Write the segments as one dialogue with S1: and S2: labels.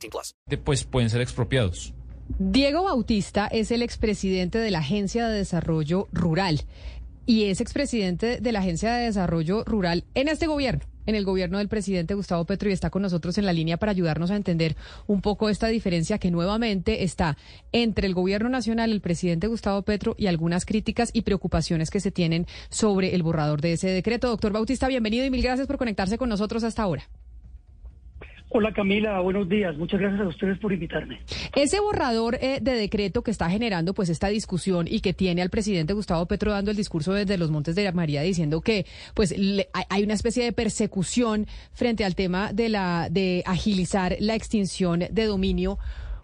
S1: 18 plus.
S2: pues pueden ser expropiados.
S3: Diego Bautista es el expresidente de la Agencia de Desarrollo Rural y es expresidente de la Agencia de Desarrollo Rural en este gobierno, en el gobierno del presidente Gustavo Petro y está con nosotros en la línea para ayudarnos a entender un poco esta diferencia que nuevamente está entre el gobierno nacional, el presidente Gustavo Petro y algunas críticas y preocupaciones que se tienen sobre el borrador de ese decreto. Doctor Bautista, bienvenido y mil gracias por conectarse con nosotros hasta ahora.
S4: Hola Camila, buenos días. Muchas gracias a ustedes por invitarme.
S3: Ese borrador eh, de decreto que está generando pues esta discusión y que tiene al presidente Gustavo Petro dando el discurso desde los Montes de María diciendo que pues le, hay una especie de persecución frente al tema de la de agilizar la extinción de dominio.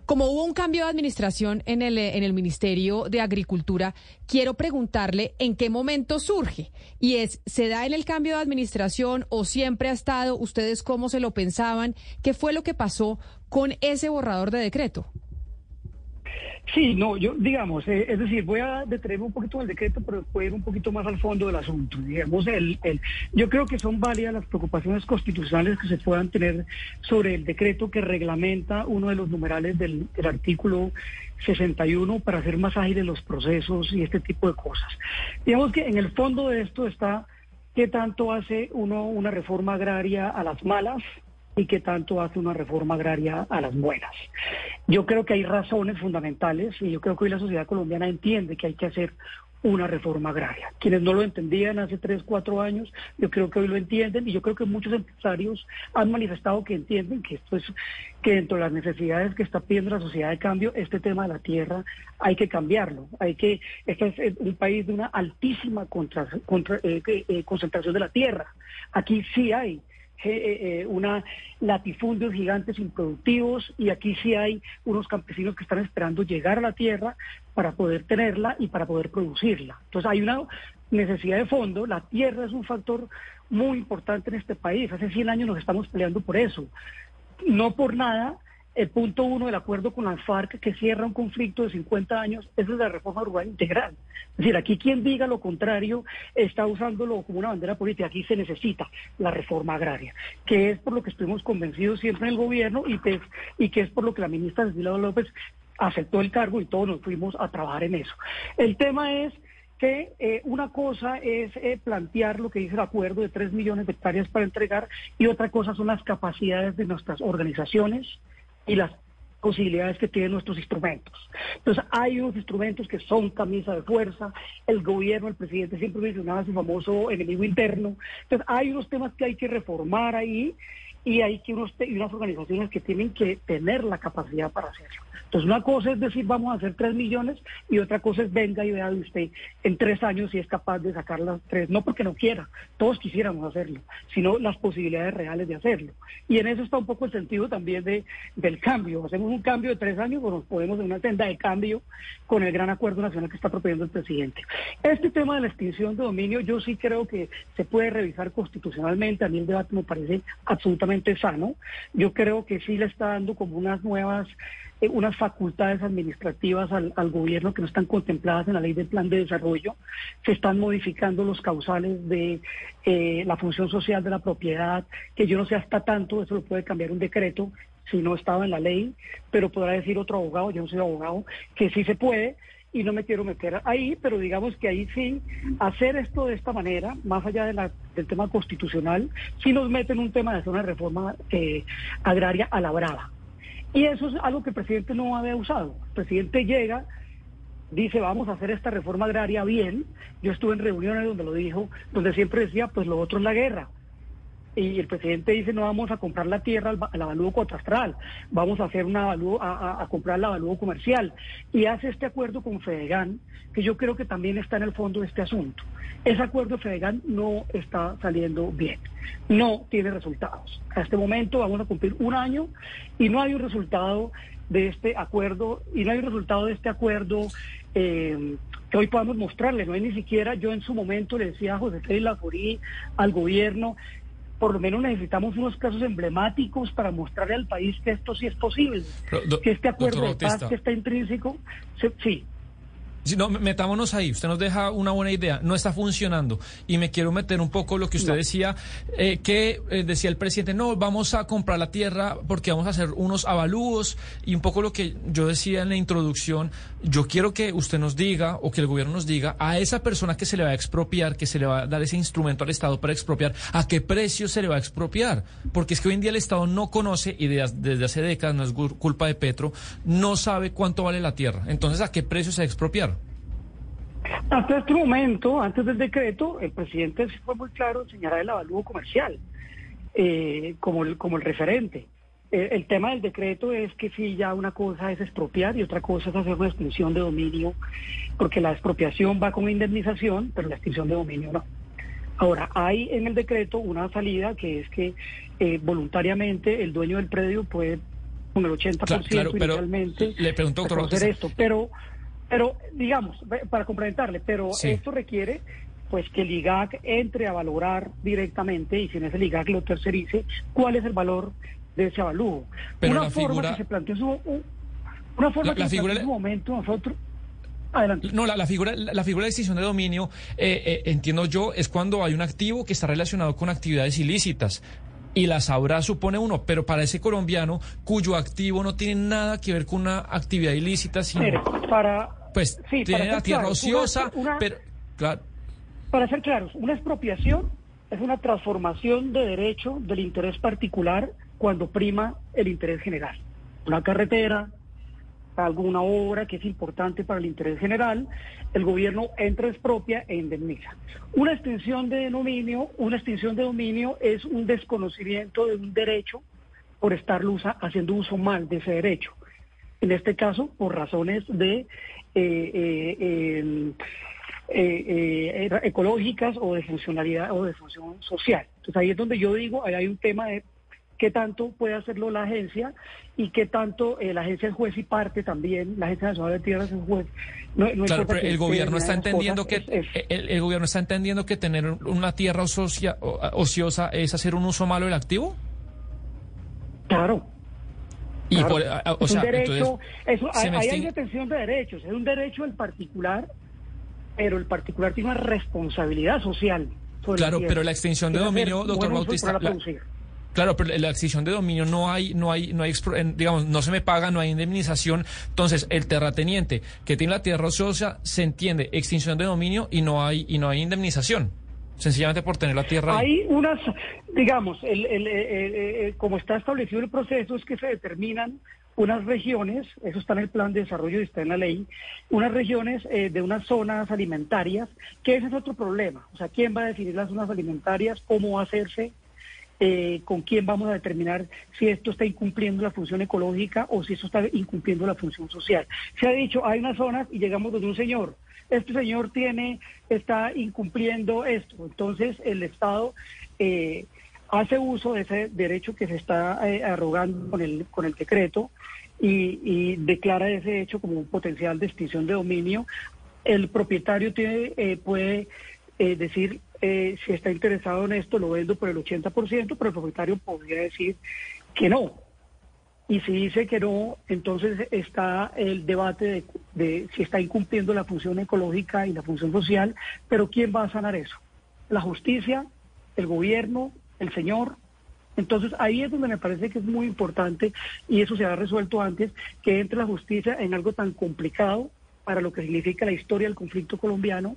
S3: Como hubo un cambio de administración en el, en el Ministerio de Agricultura, quiero preguntarle en qué momento surge. Y es, ¿se da en el cambio de administración o siempre ha estado? ¿Ustedes cómo se lo pensaban? ¿Qué fue lo que pasó con ese borrador de decreto?
S4: Sí, no, yo, digamos, eh, es decir, voy a detenerme un poquito el decreto, pero voy a ir un poquito más al fondo del asunto. Digamos, el, el, yo creo que son válidas las preocupaciones constitucionales que se puedan tener sobre el decreto que reglamenta uno de los numerales del, del artículo 61 para hacer más ágiles los procesos y este tipo de cosas. Digamos que en el fondo de esto está qué tanto hace uno una reforma agraria a las malas y qué tanto hace una reforma agraria a las buenas. Yo creo que hay razones fundamentales y yo creo que hoy la sociedad colombiana entiende que hay que hacer una reforma agraria. Quienes no lo entendían hace tres, cuatro años, yo creo que hoy lo entienden y yo creo que muchos empresarios han manifestado que entienden que esto es que dentro de las necesidades que está pidiendo la sociedad de cambio, este tema de la tierra hay que cambiarlo. Hay que, este es un país de una altísima contra, contra, eh, eh, concentración de la tierra. Aquí sí hay eh, eh, una latifundios gigantes improductivos y aquí sí hay unos campesinos que están esperando llegar a la tierra para poder tenerla y para poder producirla. Entonces hay una necesidad de fondo, la tierra es un factor muy importante en este país, hace 100 años nos estamos peleando por eso, no por nada el punto uno del acuerdo con la FARC que cierra un conflicto de 50 años, es la reforma rural integral. Es decir, aquí quien diga lo contrario está usándolo como una bandera política. Aquí se necesita la reforma agraria, que es por lo que estuvimos convencidos siempre en el gobierno y, que, y que es por lo que la ministra Cecilia López aceptó el cargo y todos nos fuimos a trabajar en eso. El tema es que eh, una cosa es eh, plantear lo que dice el acuerdo de 3 millones de hectáreas para entregar y otra cosa son las capacidades de nuestras organizaciones, y las posibilidades que tienen nuestros instrumentos. Entonces, hay unos instrumentos que son camisa de fuerza, el gobierno, el presidente siempre mencionaba su famoso enemigo interno. Entonces, hay unos temas que hay que reformar ahí y hay que unos, unas organizaciones que tienen que tener la capacidad para hacerlo. Entonces, una cosa es decir, vamos a hacer tres millones y otra cosa es venga y vea usted en tres años si es capaz de sacar las tres, no porque no quiera, todos quisiéramos hacerlo, sino las posibilidades reales de hacerlo. Y en eso está un poco el sentido también de, del cambio. Hacemos un cambio de tres años o nos ponemos en una senda de cambio con el gran acuerdo nacional que está proponiendo el presidente. Este tema de la extinción de dominio, yo sí creo que se puede revisar constitucionalmente. A mí el debate me parece absolutamente sano. Yo creo que sí le está dando como unas nuevas eh, unas facultades administrativas al, gobierno que no están contempladas en la ley del plan de desarrollo. Se están modificando los causales de eh, la función social de la propiedad, que yo no sé hasta tanto, eso lo puede cambiar un decreto si no estaba en la ley, pero podrá decir otro abogado, yo no soy abogado, que sí se puede y no me quiero meter ahí, pero digamos que ahí sí, hacer esto de esta manera, más allá del tema constitucional, sí nos mete en un tema de hacer una reforma eh, agraria a la brava. Y eso es algo que el presidente no había usado. El presidente llega, dice, vamos a hacer esta reforma agraria bien. Yo estuve en reuniones donde lo dijo, donde siempre decía, pues lo otro es la guerra. Y el presidente dice no vamos a comprar la tierra al, al avalúo catastral, vamos a hacer una avalúo, a, comprar el avalúo comercial y hace este acuerdo con Fedegan, que yo creo que también está en el fondo de este asunto. Ese acuerdo Fedegan no está saliendo bien, no tiene resultados. A este momento vamos a cumplir un año y no hay un resultado de este acuerdo y no hay un resultado de este acuerdo eh, que hoy podamos mostrarle. No hay ni siquiera, yo en su momento le decía a José Félix Laforí, al gobierno, por lo menos necesitamos unos casos emblemáticos para mostrarle al país que esto sí es posible,
S2: Pero, do-
S4: que este acuerdo de paz
S2: Bautista.
S4: que está intrínseco, se- sí.
S2: Si no, metámonos ahí. Usted nos deja una buena idea. No está funcionando. Y me quiero meter un poco lo que usted decía, eh, que eh, decía el presidente, no, vamos a comprar la tierra porque vamos a hacer unos avalúos. Y un poco lo que yo decía en la introducción, yo quiero que usted nos diga, o que el gobierno nos diga, a esa persona que se le va a expropiar, que se le va a dar ese instrumento al Estado para expropiar, a qué precio se le va a expropiar. Porque es que hoy en día el Estado no conoce, y de- desde hace décadas, no es culpa de Petro, no sabe cuánto vale la tierra. Entonces, ¿a qué precio se va a expropiar?
S4: Hasta este momento, antes del decreto, el presidente fue muy claro en señalar el avalúo comercial eh, como, el, como el referente. Eh, el tema del decreto es que sí, ya una cosa es expropiar y otra cosa es hacer una extinción de dominio, porque la expropiación va con indemnización, pero la extinción de dominio no. Ahora, hay en el decreto una salida que es que eh, voluntariamente el dueño del predio puede, con el 80%
S2: Claro, claro, pero
S4: inicialmente,
S2: le pregunto, doctor Bautista.
S4: esto. Pero, pero digamos, para complementarle, pero
S2: Sí.
S4: esto requiere pues que el IGAC entre a valorar directamente y si en ese IGAC lo tercerice, cuál es el valor de ese avalúo.
S2: Pero
S4: una
S2: la
S4: forma
S2: figura-
S4: que se planteó su, un- una forma
S2: La-
S4: que
S2: la
S4: se
S2: figura-
S4: en su momento nosotros. Adelante.
S2: No, la, la figura, la, figura de extinción de dominio, eh, eh, entiendo yo, es cuando hay un activo que está relacionado con actividades ilícitas. Y la sabrá, supone uno, pero para ese colombiano cuyo activo no tiene nada que ver con una actividad ilícita, sino,
S4: Mire, para,
S2: pues,
S4: sí,
S2: tiene
S4: para
S2: la tierra ociosa,
S4: una- una-
S2: pero, claro,
S4: Para ser claros, una expropiación es una transformación de derecho del interés particular cuando prima el interés general. Una carretera, alguna obra que es importante para el interés general, el gobierno entra, expropia e indemniza. Una extinción de dominio, una extinción de dominio es un desconocimiento de un derecho por estar haciendo uso mal de ese derecho. En este caso, por razones de eh, eh, eh, eh, eh, ecológicas o de funcionalidad o de función social. Entonces ahí es donde yo digo, ahí hay un tema de qué tanto puede hacerlo la agencia y qué tanto eh, la agencia es juez y parte también, la Agencia Nacional de Tierras es juez. No, no
S2: claro, pero el gobierno está entendiendo que
S4: es- es-
S2: el, el gobierno está entendiendo que tener una tierra o- ociosa es hacer un uso malo del activo.
S4: claro.
S2: Y
S4: claro.
S2: por- o sea,
S4: un derecho,
S2: entonces,
S4: eso, hay
S2: extin-
S4: detención de derechos, es un derecho del particular, pero el particular tiene una responsabilidad social. sobre
S2: Claro, pero la extinción de dominio, doctor Bautista, la-. Claro, pero la extinción de dominio no hay, no hay, no hay, digamos, no se me paga, no hay indemnización. Entonces, el terrateniente que tiene la tierra ociosa se entiende extinción de dominio y no hay, y no hay indemnización. Sencillamente por tener la tierra.
S4: Hay unas, digamos, el, el, eh, como está establecido el proceso, es que se determinan unas regiones, eso está en el plan de desarrollo y está en la ley, unas regiones eh, de unas zonas alimentarias, que ese es otro problema. O sea, ¿quién va a definir las zonas alimentarias? ¿Cómo va a hacerse? Eh, ¿Con quién vamos a determinar si esto está incumpliendo la función ecológica o si esto está incumpliendo la función social? Se ha dicho, hay unas zonas y llegamos donde un señor, este señor tiene, está incumpliendo esto. Entonces el Estado eh, hace uso de ese derecho que se está eh, arrogando con el, con el decreto y, declara ese hecho como un potencial de extinción de dominio. El propietario tiene, eh, puede eh, decir eh, si está interesado en esto, lo vendo por el 80%, pero el propietario podría decir que no. Y si dice que no, entonces está el debate de, si está incumpliendo la función ecológica y la función social, pero ¿quién va a sanar eso? ¿La justicia? ¿El gobierno? ¿El señor? Entonces ahí es donde me parece que es muy importante, y eso se ha resuelto antes, que entre la justicia en algo tan complicado para lo que significa la historia del conflicto colombiano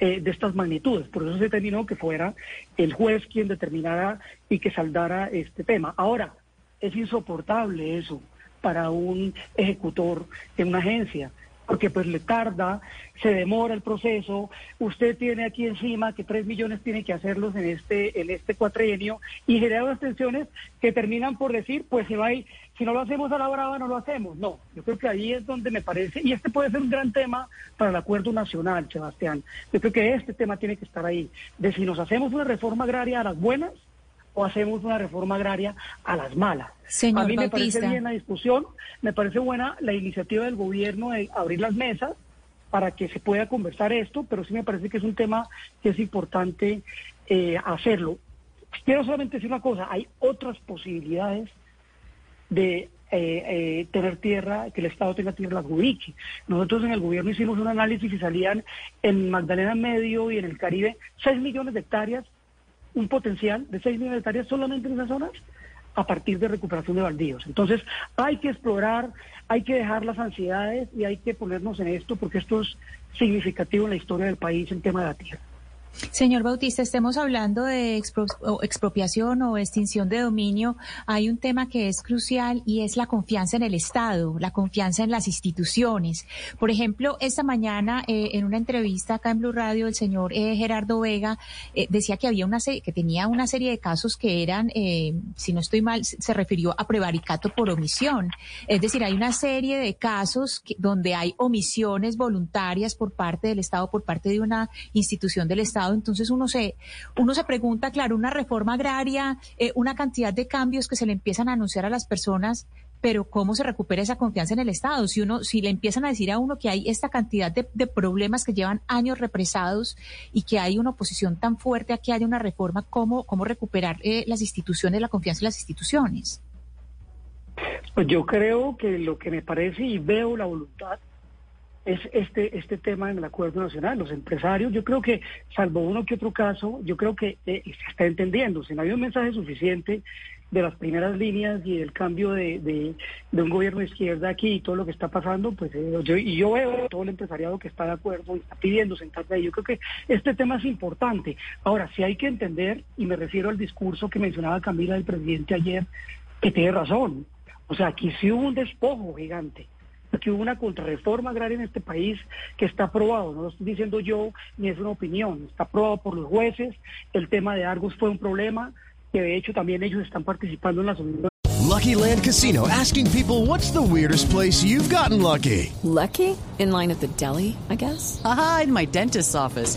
S4: eh, de estas magnitudes. Por eso se determinó que fuera el juez quien determinara y que saldara este tema. Ahora, es insoportable eso para un ejecutor en una agencia. porque pues le tarda, se demora el proceso, usted tiene aquí encima que tres millones tiene que hacerlos en este, en este cuatrienio y genera unas tensiones que terminan por decir, pues se va y, si no lo hacemos a la brava, no lo hacemos. No, yo creo que ahí es donde me parece, y este puede ser un gran tema para el acuerdo nacional, Sebastián. Yo creo que este tema tiene que estar ahí, de si nos hacemos una reforma agraria a las buenas o hacemos una reforma agraria a las malas.
S3: Señor
S4: a mí me
S3: Bautista.
S4: parece bien la discusión, me parece buena la iniciativa del gobierno de abrir las mesas para que se pueda conversar esto, pero sí me parece que es un tema que es importante eh, hacerlo. Quiero solamente decir una cosa, hay otras posibilidades de eh, eh, tener tierra, que el Estado tenga tierra la adjudique. Nosotros en el gobierno hicimos un análisis y salían en Magdalena Medio y en el Caribe 6 millones de hectáreas, un potencial de 6 millones hectáreas solamente en esas zonas a partir de recuperación de baldíos. Entonces hay que explorar, hay que dejar las ansiedades y hay que ponernos en esto porque esto es significativo en la historia del país en tema de la tierra.
S5: Señor Bautista, estemos hablando de expropiación o extinción de dominio. Hay un tema que es crucial y es la confianza en el Estado, la confianza en las instituciones. Por ejemplo, esta mañana eh, en una entrevista acá en Blue Radio, el señor eh, Gerardo Vega eh, decía que había una que tenía una serie de casos que eran, eh, si no estoy mal, se refirió a prevaricato por omisión. Es decir, hay una serie de casos donde hay omisiones voluntarias por parte del Estado, por parte de una institución del Estado. Entonces uno se, uno se pregunta, claro, una reforma agraria, eh, una cantidad de cambios que se le empiezan a anunciar a las personas, pero ¿cómo se recupera esa confianza en el Estado? Si uno, si le empiezan a decir a uno que hay esta cantidad de, de problemas que llevan años represados y que hay una oposición tan fuerte a que haya una reforma, ¿cómo, cómo recuperar eh, las instituciones, la confianza en las instituciones?
S4: Pues yo creo que lo que me parece y veo la voluntad es este este tema en el acuerdo nacional. Los empresarios, yo creo que, salvo uno que otro caso, yo creo que eh, se está entendiendo. Si no hay un mensaje suficiente de las primeras líneas y del cambio de, de, un gobierno de izquierda aquí y todo lo que está pasando, pues eh, yo, y yo veo todo el empresariado que está de acuerdo y está pidiendo sentarse ahí. Yo creo que este tema es importante. Ahora, sí hay que entender, y me refiero al discurso que mencionaba Camila del presidente ayer, que tiene razón. O sea, aquí sí hubo un despojo gigante. Aquí hubo una contrarreforma agraria en este país que está aprobado. No lo estoy diciendo yo ni es una opinión. Está aprobado por los jueces. El tema de Argos fue un problema que de hecho también ellos están participando en la solución.
S6: Lucky Land Casino asking people what's the weirdest place you've gotten lucky?
S7: Lucky? In line at the deli, I guess?
S8: Aha, in my dentist's office.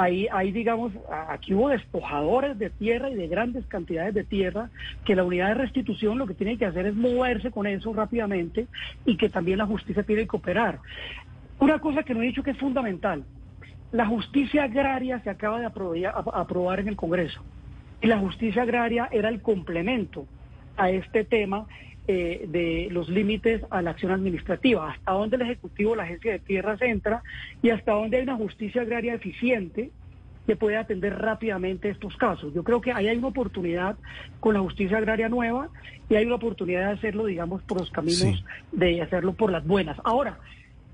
S4: ahí, ahí, digamos, aquí hubo despojadores de tierra y de grandes cantidades de tierra, que la unidad de restitución lo que tiene que hacer es moverse con eso rápidamente y que también la justicia tiene que operar. Una cosa que no he dicho que es fundamental, la justicia agraria se acaba de aprobar en el Congreso y la justicia agraria era el complemento a este tema eh, de los límites a la acción administrativa, hasta dónde el Ejecutivo, la Agencia de Tierras entra y hasta dónde hay una justicia agraria eficiente que puede atender rápidamente estos casos. Yo creo que ahí hay una oportunidad con la justicia agraria nueva y hay una oportunidad de hacerlo, digamos, por los caminos
S6: Sí.
S4: de hacerlo por las buenas. Ahora,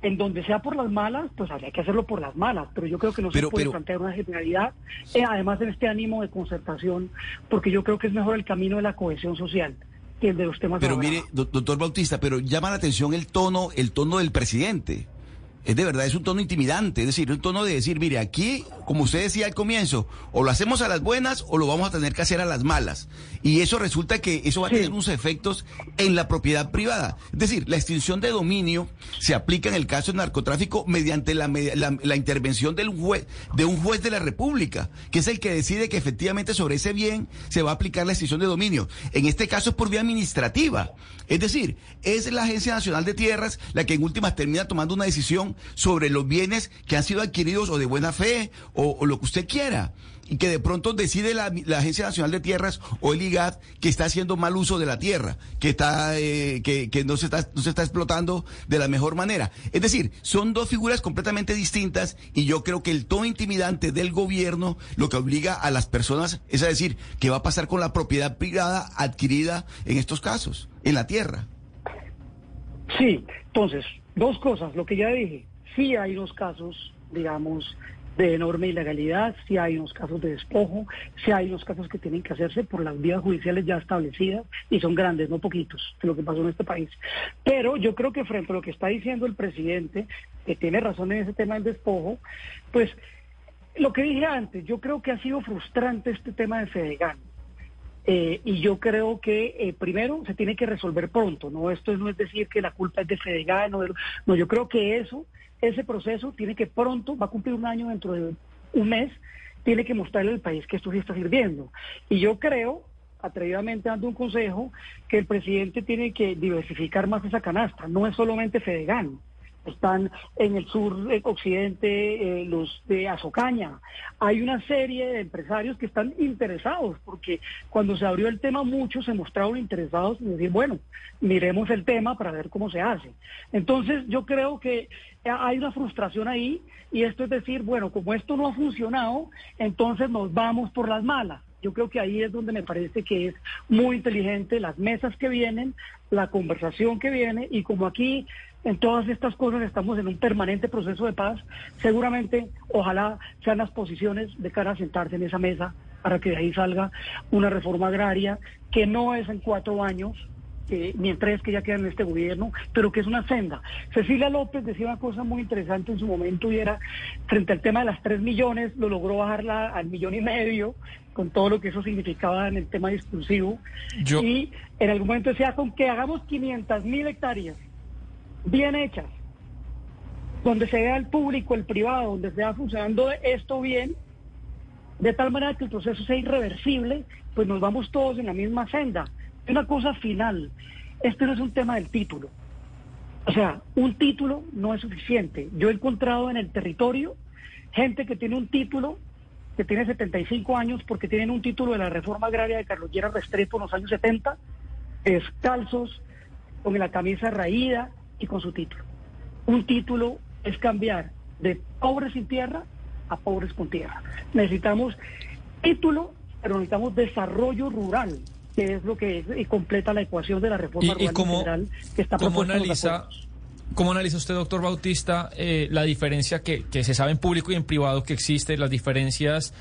S4: en donde sea por las malas, pues habría que hacerlo por las malas, pero yo creo que no
S9: Pero-
S4: se puede
S9: pero-
S4: plantear una generalidad, eh, además en este ánimo de concertación, porque yo creo que es mejor el camino de la cohesión social de los temas de
S9: Pero mire, doctor Bautista, pero llama la atención el tono, el tono del presidente. Es de verdad, es un tono intimidante, es decir, un tono de decir, mire, aquí, como usted decía al comienzo, o lo hacemos a las buenas o lo vamos a tener que hacer a las malas. Y eso resulta que eso va a tener unos efectos en la propiedad privada. Es decir, la extinción de dominio se aplica en el caso de narcotráfico mediante la, la- la intervención del juez, de un juez de la República, que es el que decide que efectivamente sobre ese bien se va a aplicar la extinción de dominio. En este caso es por vía administrativa. Es decir, es la Agencia Nacional de Tierras la que en últimas termina tomando una decisión sobre los bienes que han sido adquiridos o de buena fe o, lo que usted quiera. Y que de pronto decide la, Agencia Nacional de Tierras o el IGAD que está haciendo mal uso de la tierra, que está eh, que no se está no se está explotando de la mejor manera. Es decir, son dos figuras completamente distintas y yo creo que el tono intimidante del gobierno lo que obliga a las personas es a decir qué va a pasar con la propiedad privada adquirida en estos casos, en la tierra.
S4: Sí, entonces, dos cosas, lo que ya dije, sí hay unos casos, digamos, de enorme ilegalidad, sí hay unos casos de despojo, sí hay unos casos que tienen que hacerse por las vías judiciales ya establecidas y son grandes, no poquitos, de lo que pasó en este país. Pero yo creo que frente a lo que está diciendo el presidente, que tiene razón en ese tema del despojo, pues lo que dije antes, yo creo que ha sido frustrante este tema de Fedegan. Eh, y yo creo que eh, primero se tiene que resolver pronto, ¿no? Esto no es decir que la culpa es de Fedegan, no, no, yo creo que eso, ese proceso tiene que pronto, va a cumplir un año dentro de un mes, tiene que mostrarle al país que esto sí está sirviendo. Y yo creo, atrevidamente dando un consejo, que el presidente tiene que diversificar más esa canasta, no es solamente Fedegan están en el sur eh, occidente eh, los de Azocaña. Hay una serie de empresarios que están interesados, porque cuando se abrió el tema muchos se mostraron interesados en decir, bueno, miremos el tema para ver cómo se hace. Entonces yo creo que hay una frustración ahí y esto es decir, bueno, como esto no ha funcionado, entonces nos vamos por las malas. Yo creo que ahí es donde me parece que es muy inteligente las mesas que vienen, la conversación que viene y como aquí en todas estas cosas estamos en un permanente proceso de paz, seguramente ojalá sean las posiciones de cara a sentarse en esa mesa para que de ahí salga una reforma agraria que no es en cuatro años, eh, ni en tres que ya quedan en este gobierno, pero que es una senda. Cecilia López decía una cosa muy interesante en su momento y era, frente al tema de las tres millones, lo logró bajarla al millón y medio, con todo lo que eso significaba en el tema discursivo.
S2: Yo-
S4: Y en algún momento decía, con que hagamos 500 mil hectáreas bien hechas, donde se vea el público, el privado, donde se vea funcionando esto bien, de tal manera que el proceso sea irreversible, pues nos vamos todos en la misma senda. Una cosa final, este no es un tema del título. O sea, un título no es suficiente. Yo he encontrado en el territorio gente que tiene un título, que tiene 75 años, porque tienen un título de la reforma agraria de Carlos Llera Restrepo en los años 70, descalzos, con la camisa raída y con su título. Un título es cambiar de pobres sin tierra a pobres con tierra. Necesitamos título, pero necesitamos desarrollo rural, que es lo que es, y completa la ecuación de la reforma
S2: ¿Y, y
S4: rural integral que está
S2: cómo analiza, cómo analiza usted, doctor Bautista, eh, la diferencia que, que se sabe en público y en privado que existe, las diferencias,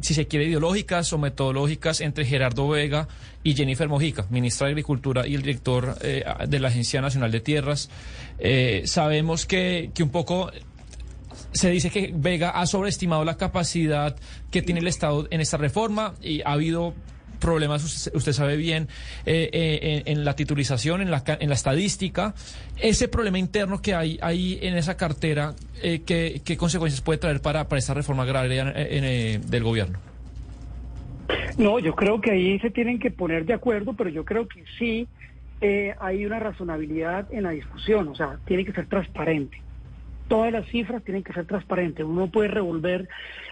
S2: si se quiere, ideológicas o metodológicas entre Gerardo Vega y Jennifer Mojica, ministra de Agricultura y el director eh, de la Agencia Nacional de Tierras? Eh, sabemos que, que un poco se dice que Vega ha sobreestimado la capacidad que tiene el Estado en esta reforma y ha habido problemas, usted, sabe bien, eh, eh, en, en la titulización, en la, en la estadística. Ese problema interno que hay ahí en esa cartera, eh, ¿qué, qué consecuencias puede traer para, para esta reforma agraria eh, en, eh, del gobierno?
S4: No, yo creo que ahí se tienen que poner de acuerdo, pero yo creo que sí hay una razonabilidad en la discusión, o sea, tiene que ser transparente. Todas las cifras tienen que ser transparentes. Uno no puede revolver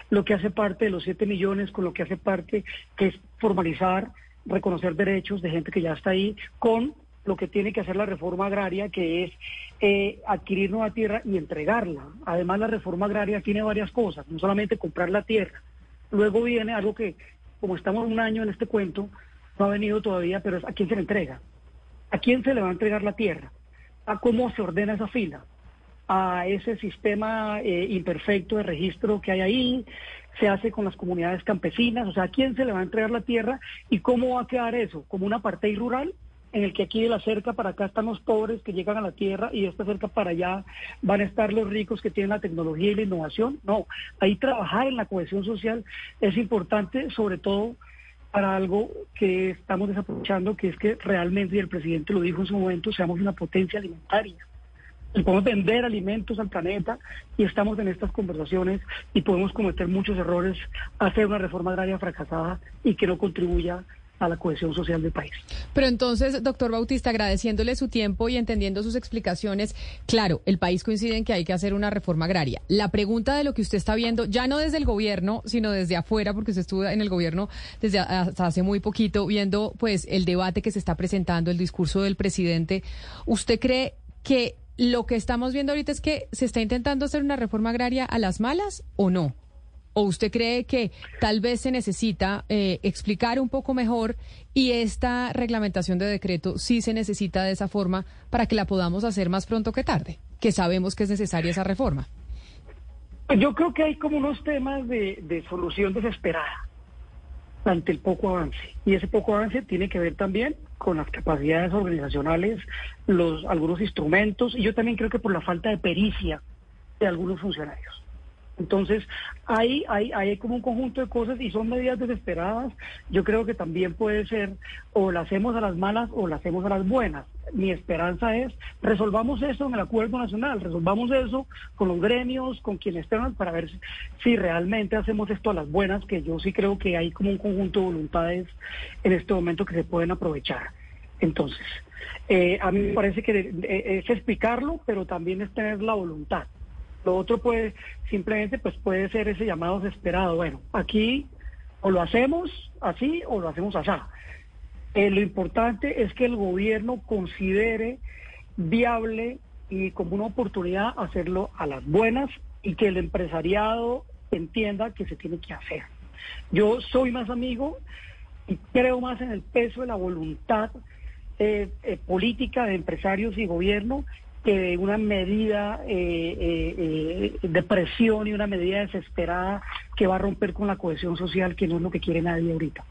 S4: lo que hace parte de los 7 millones con lo que hace parte, que es formalizar, reconocer derechos de gente que ya está ahí, con lo que tiene que hacer la reforma agraria, que es eh, adquirir nueva tierra y entregarla. Además, la reforma agraria tiene varias cosas, no solamente comprar la tierra. Luego viene algo que, como estamos un año en este cuento, no ha venido todavía, pero es a quién se le entrega. ¿A quién se le va a entregar la tierra? ¿A cómo se ordena esa fila? A ese sistema eh, imperfecto de registro que hay ahí, se hace con las comunidades campesinas, o sea, ¿a quién se le va a entregar la tierra y cómo va a quedar eso? ¿Como una parte rural? en el que aquí de la cerca para acá están los pobres que llegan a la tierra y de esta cerca para allá van a estar los ricos que tienen la tecnología y la innovación. No, ahí trabajar en la cohesión social es importante, sobre todo para algo que estamos desaprovechando, que es que realmente, y el presidente lo dijo en su momento, seamos una potencia alimentaria. Y podemos vender alimentos al planeta y estamos en estas conversaciones y podemos cometer muchos errores, hacer una reforma agraria fracasada y que no contribuya a la cohesión social del país.
S3: Pero entonces, doctor Bautista, agradeciéndole su tiempo y entendiendo sus explicaciones, claro, el país coincide en que hay que hacer una reforma agraria. La pregunta de lo que usted está viendo, ya no desde el gobierno, sino desde afuera, porque usted estuvo en el gobierno desde hasta hace muy poquito, viendo pues el debate que se está presentando, el discurso del presidente, ¿usted cree que lo que estamos viendo ahorita es que se está intentando hacer una reforma agraria a las malas o no? ¿O usted cree que tal vez se necesita eh, explicar un poco mejor y esta reglamentación de decreto sí se necesita de esa forma para que la podamos hacer más pronto que tarde? Que sabemos que es necesaria esa reforma.
S4: Pues yo creo que hay como unos temas de, de solución desesperada ante el poco avance. Y ese poco avance tiene que ver también con las capacidades organizacionales, los algunos instrumentos, y yo también creo que por la falta de pericia de algunos funcionarios. Entonces, hay, hay, hay como un conjunto de cosas y son medidas desesperadas. Yo creo que también puede ser o la hacemos a las malas o la hacemos a las buenas. Mi esperanza es resolvamos eso en el acuerdo nacional, resolvamos eso con los gremios, con quienes estén, para ver si, si realmente hacemos esto a las buenas, que yo sí creo que hay como un conjunto de voluntades en este momento que se pueden aprovechar. Entonces, eh, a mí me parece que eh, es explicarlo, pero también es tener la voluntad. Lo otro puede, simplemente pues puede ser ese llamado desesperado. Bueno, aquí o lo hacemos así o lo hacemos así. Eh, lo importante es que el gobierno considere viable y como una oportunidad hacerlo a las buenas y que el empresariado entienda que se tiene que hacer. Yo soy más amigo y creo más en el peso de la voluntad eh, eh, política de empresarios y gobierno que una medida eh, eh, eh, de presión y una medida desesperada que va a romper con la cohesión social, que no es lo que quiere nadie ahorita.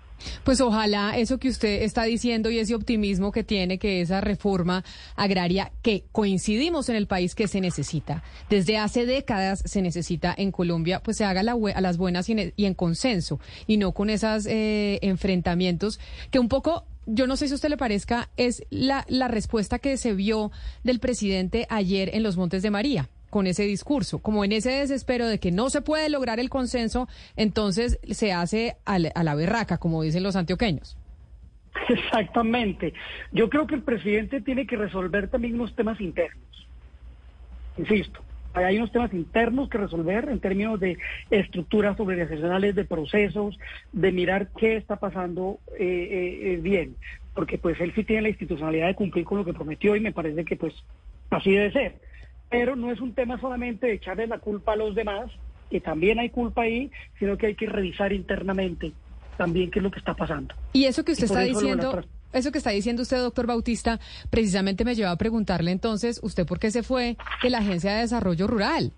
S3: Pues ojalá eso que usted está diciendo y ese optimismo que tiene, que esa reforma agraria que coincidimos en el país que se necesita, desde hace décadas se necesita en Colombia, pues se haga a las buenas y en, consenso y no con esos enfrentamientos que un poco yo no sé si a usted le parezca, es la, la respuesta que se vio del presidente ayer en los Montes de María con ese discurso, como en ese desespero de que no se puede lograr el consenso, entonces se hace a la, a la berraca, como dicen los antioqueños.
S4: Exactamente. Yo creo que el presidente tiene que resolver también unos temas internos. Insisto, hay unos temas internos que resolver en términos de estructuras organizacionales, de procesos, de mirar qué está pasando eh, eh, eh, bien, porque pues él sí tiene la institucionalidad de cumplir con lo que prometió y me parece que pues así debe ser. Pero no es un tema solamente de echarle la culpa a los demás, que también hay culpa ahí, sino que hay que revisar internamente también qué es lo que está pasando.
S3: Y eso que usted está diciendo eso que está diciendo usted, doctor Bautista, precisamente me lleva a preguntarle entonces, ¿usted por qué se fue de la Agencia de Desarrollo Rural?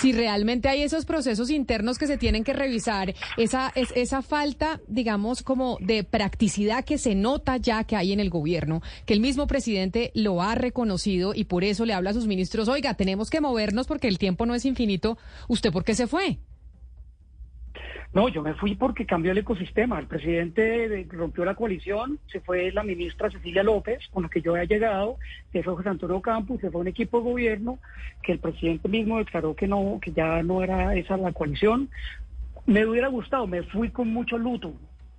S3: Si realmente hay esos procesos internos que se tienen que revisar, esa, es, esa falta, digamos, como de practicidad que se nota ya que hay en el gobierno, que el mismo presidente lo ha reconocido y por eso le habla a sus ministros, oiga, tenemos que movernos porque el tiempo no es infinito, ¿usted por qué se fue?
S4: No, yo me fui porque cambió el ecosistema. El presidente rompió la coalición, se fue la ministra Cecilia López, con la que yo había llegado, se fue José Antonio Campos, se fue un equipo de gobierno que el presidente mismo declaró que no, que ya no era esa la coalición. Me hubiera gustado, me fui con mucho luto,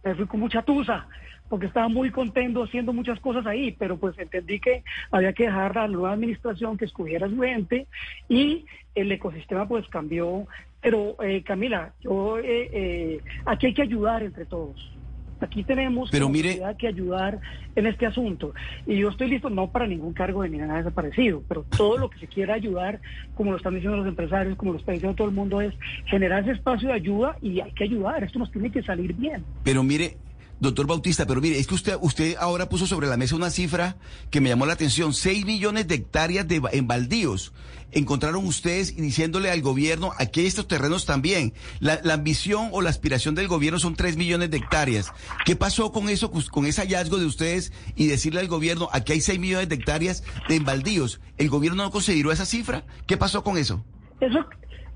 S4: me fui con mucha tusa, porque estaba muy contento haciendo muchas cosas ahí, pero pues entendí que había que dejar a la nueva administración que escogiera su gente y el ecosistema pues cambió pero, eh, Camila, yo, eh, eh, aquí hay que ayudar entre todos. Aquí tenemos
S9: Pero mire,
S4: que ayudar en este asunto. Y yo estoy listo no para ningún cargo de ni nada desaparecido, pero todo lo que se quiera ayudar, como lo están diciendo los empresarios, como lo está diciendo todo el mundo, es generar ese espacio de ayuda y hay que ayudar. Esto nos tiene que salir bien.
S9: Pero mire, Doctor Bautista, pero mire, es que usted, usted ahora puso sobre la mesa una cifra que me llamó la atención. 6 millones de hectáreas de, en baldíos. Encontraron ustedes diciéndole al gobierno, aquí estos terrenos también. La, la ambición o la aspiración del gobierno son 3 millones de hectáreas. ¿Qué pasó con eso, con ese hallazgo de ustedes y decirle al gobierno, aquí hay 6 millones de hectáreas de en baldíos? ¿El gobierno no consideró esa cifra? ¿Qué pasó con eso?
S4: Eso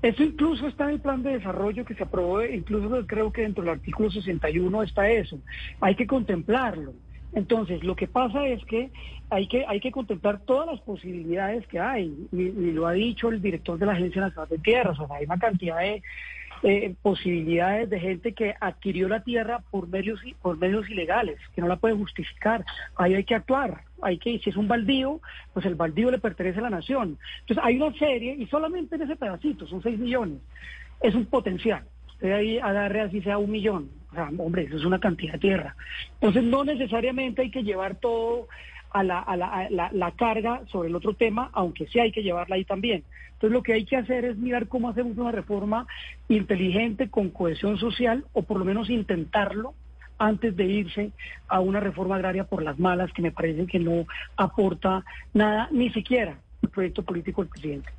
S4: eso incluso está en el plan de desarrollo que se aprobó, incluso creo que dentro del artículo 61 está eso. Hay que contemplarlo. Entonces, lo que pasa es que hay que, hay que contemplar todas las posibilidades que hay, y, lo ha dicho el director de la Agencia Nacional de Tierras, o sea, hay una cantidad de, eh, posibilidades de gente que adquirió la tierra por medios, por medios ilegales, que no la puede justificar. Ahí hay que actuar. Hay que, si es un baldío, pues el baldío le pertenece a la nación. Entonces hay una serie, y solamente en ese pedacito, son 6 millones, es un potencial. Usted ahí agarre así sea un millón. O sea, hombre, eso es una cantidad de tierra. Entonces no necesariamente hay que llevar todo a la, a la, la, carga sobre el otro tema, aunque sí hay que llevarla ahí también. Entonces lo que hay que hacer es mirar cómo hacemos una reforma inteligente con cohesión social, o por lo menos intentarlo antes de irse a una reforma agraria por las malas, que me parece que no aporta nada, ni siquiera el proyecto político del presidente.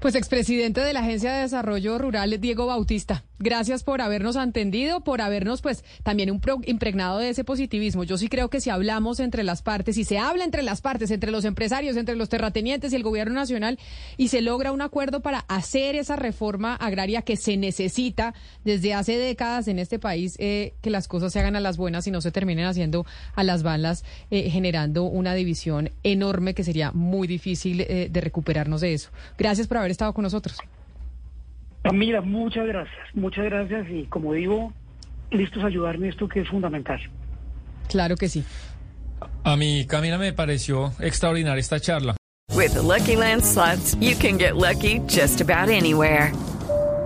S3: Pues expresidente de la Agencia de Desarrollo Rural, Diego Bautista, gracias por habernos entendido, por habernos pues también un impregnado de ese positivismo. Yo sí creo que si hablamos entre las partes, si se habla entre las partes, entre los empresarios, entre los terratenientes y el gobierno nacional, y se logra un acuerdo para hacer esa reforma agraria que se necesita desde hace décadas en este país, eh, que las cosas se hagan a las buenas y no se terminen haciendo a las balas, eh, generando una división enorme que sería muy difícil eh, de recuperarnos de eso. Gracias por haber estado con nosotros.
S4: Mira, muchas gracias, muchas gracias y como digo, listos a ayudarme esto que es fundamental.
S3: Claro que sí.
S2: A mí, Camila, me pareció extraordinaria esta charla.
S10: With the Lucky Land slots, you can get lucky just about anywhere.